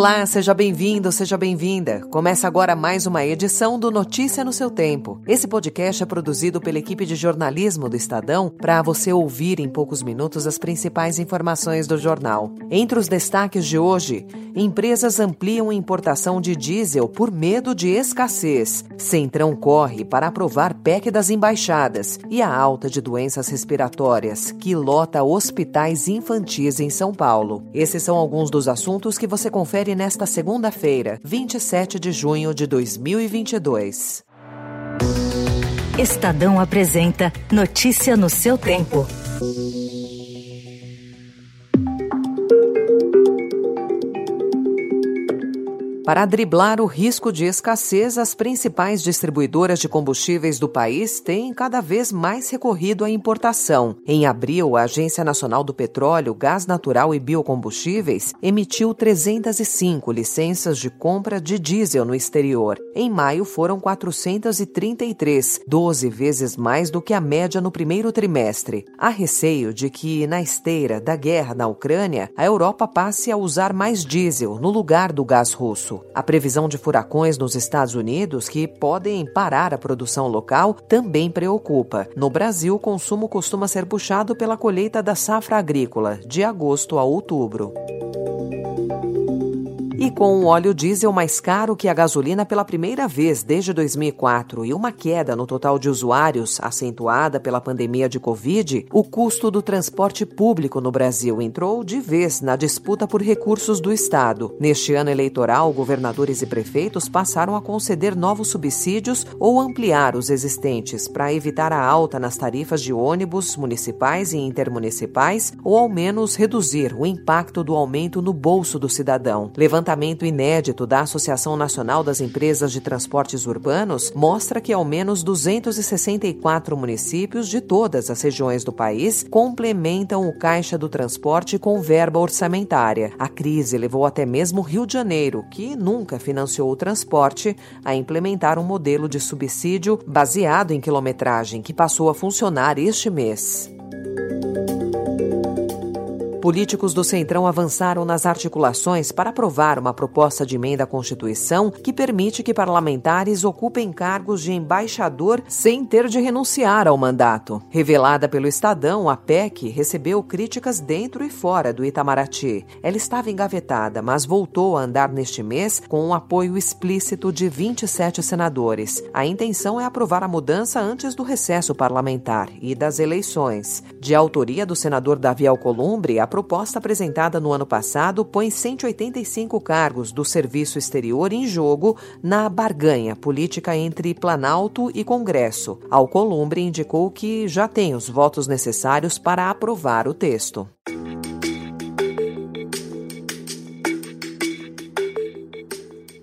Olá, seja bem-vindo, seja bem-vinda. Começa agora mais uma edição do Notícia no seu Tempo. Esse podcast é produzido pela equipe de jornalismo do Estadão para você ouvir em poucos minutos as principais informações do jornal. Entre os destaques de hoje, empresas ampliam importação de diesel por medo de escassez. Centrão corre para aprovar PEC das embaixadas e a alta de doenças respiratórias que lota hospitais infantis em São Paulo. Esses são alguns dos assuntos que você confere nesta segunda-feira, 27 de junho de 2022. Estadão apresenta Notícia no seu tempo. Para driblar o risco de escassez, as principais distribuidoras de combustíveis do país têm cada vez mais recorrido à importação. Em abril, a Agência Nacional do Petróleo, Gás Natural e Biocombustíveis emitiu 305 licenças de compra de diesel no exterior. Em maio, foram 433, 12 vezes mais do que a média no primeiro trimestre. Há receio de que, na esteira da guerra na Ucrânia, a Europa passe a usar mais diesel no lugar do gás russo. A previsão de furacões nos Estados Unidos, que podem parar a produção local, também preocupa. No Brasil, o consumo costuma ser puxado pela colheita da safra agrícola, de agosto a outubro. E com o óleo diesel mais caro que a gasolina pela primeira vez desde 2004 e uma queda no total de usuários acentuada pela pandemia de Covid, o custo do transporte público no Brasil entrou de vez na disputa por recursos do Estado. Neste ano eleitoral, governadores e prefeitos passaram a conceder novos subsídios ou ampliar os existentes para evitar a alta nas tarifas de ônibus municipais e intermunicipais ou ao menos reduzir o impacto do aumento no bolso do cidadão. Levanta levantamento inédito da Associação Nacional das Empresas de Transportes Urbanos mostra que ao menos 264 municípios de todas as regiões do país complementam o caixa do transporte com verba orçamentária. A crise levou até mesmo Rio de Janeiro, que nunca financiou o transporte, a implementar um modelo de subsídio baseado em quilometragem que passou a funcionar este mês. Políticos do Centrão avançaram nas articulações para aprovar uma proposta de emenda à Constituição que permite que parlamentares ocupem cargos de embaixador sem ter de renunciar ao mandato. Revelada pelo Estadão, a PEC recebeu críticas dentro e fora do Itamaraty. Ela estava engavetada, mas voltou a andar neste mês com um apoio explícito de 27 senadores. A intenção é aprovar a mudança antes do recesso parlamentar e das eleições. De autoria do senador Davi Alcolumbre, a proposta apresentada no ano passado põe 185 cargos do serviço exterior em jogo na barganha política entre Planalto e Congresso. Alcolumbre indicou que já tem os votos necessários para aprovar o texto.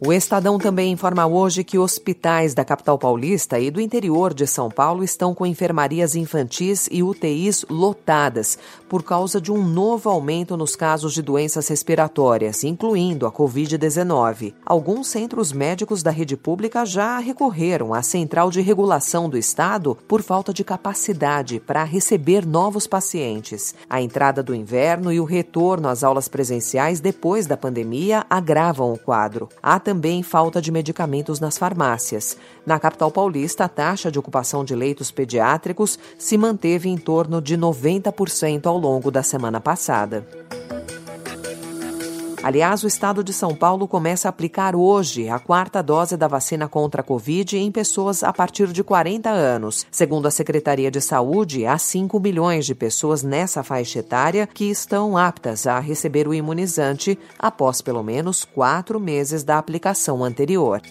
O Estadão também informa hoje que hospitais da capital paulista e do interior de São Paulo estão com enfermarias infantis e UTIs lotadas por causa de um novo aumento nos casos de doenças respiratórias, incluindo a Covid-19. Alguns centros médicos da rede pública já recorreram à Central de Regulação do Estado por falta de capacidade para receber novos pacientes. A entrada do inverno e o retorno às aulas presenciais depois da pandemia agravam o quadro. Há também falta de medicamentos nas farmácias. Na capital paulista, a taxa de ocupação de leitos pediátricos se manteve em torno de 90% ao longo da semana passada. Aliás, o estado de São Paulo começa a aplicar hoje a quarta dose da vacina contra a Covid em pessoas a partir de 40 anos. Segundo a Secretaria de Saúde, há 5 milhões de pessoas nessa faixa etária que estão aptas a receber o imunizante após pelo menos quatro meses da aplicação anterior.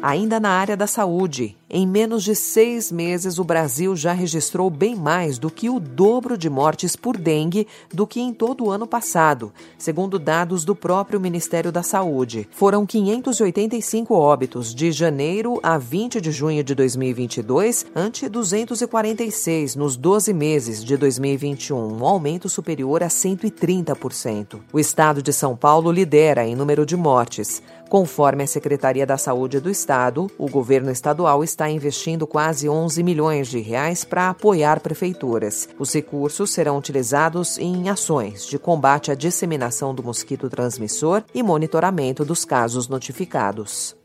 Ainda na área da saúde, Em menos de seis meses, o Brasil já registrou bem mais do que o dobro de mortes por dengue do que em todo o ano passado, segundo dados do próprio Ministério da Saúde. Foram 585 óbitos de janeiro a 20 de junho de 2022, ante 246 nos 12 meses de 2021, um aumento superior a 130%. O estado de São Paulo lidera em número de mortes. Conforme a Secretaria da Saúde do Estado, o governo estadual está investindo quase 11 milhões de reais para apoiar prefeituras. Os recursos serão utilizados em ações de combate à disseminação do mosquito transmissor e monitoramento dos casos notificados.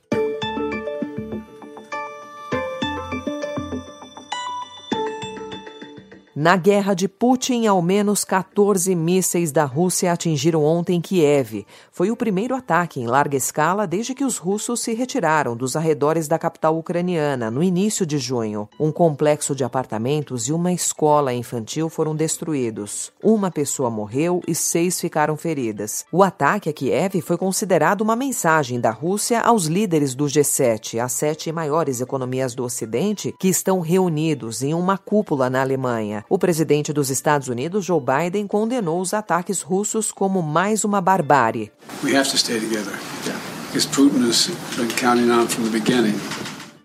Na guerra de Putin, ao menos 14 mísseis da Rússia atingiram ontem Kiev. Foi o primeiro ataque em larga escala desde que os russos se retiraram dos arredores da capital ucraniana, no início de junho. Um complexo de apartamentos e uma escola infantil foram destruídos. Uma pessoa morreu e seis ficaram feridas. O ataque a Kiev foi considerado uma mensagem da Rússia aos líderes do G7, as sete maiores economias do Ocidente, que estão reunidos em uma cúpula na Alemanha. O presidente dos Estados Unidos, Joe Biden, condenou os ataques russos como mais uma barbárie. We have to stay together. Because Putin has been counting on from the beginning.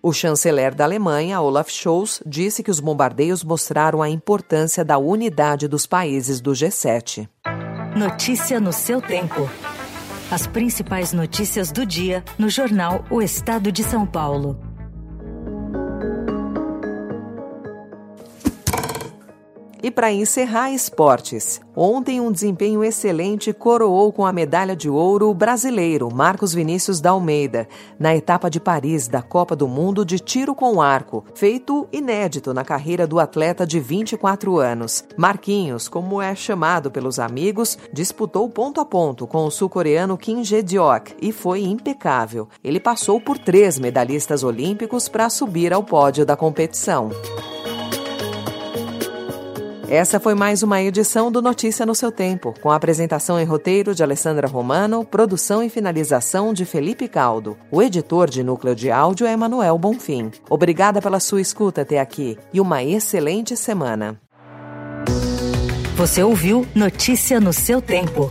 O chanceler da Alemanha, Olaf Scholz, disse que os bombardeios mostraram a importância da unidade dos países do G7. Notícia no seu tempo. As principais notícias do dia no jornal O Estado de São Paulo. E para encerrar esportes, ontem um desempenho excelente coroou com a medalha de ouro o brasileiro Marcos Vinícius da Almeida, na etapa de Paris da Copa do Mundo de tiro com arco, feito inédito na carreira do atleta de 24 anos. Marquinhos, como é chamado pelos amigos, disputou ponto a ponto com o sul-coreano Kim Jae-deok e foi impecável. Ele passou por três medalhistas olímpicos para subir ao pódio da competição. Essa foi mais uma edição do Notícia no seu tempo, com apresentação em roteiro de Alessandra Romano, produção e finalização de Felipe Caldo. O editor de núcleo de áudio é Emanuel Bonfim. Obrigada pela sua escuta até aqui e uma excelente semana. Você ouviu Notícia no seu tempo.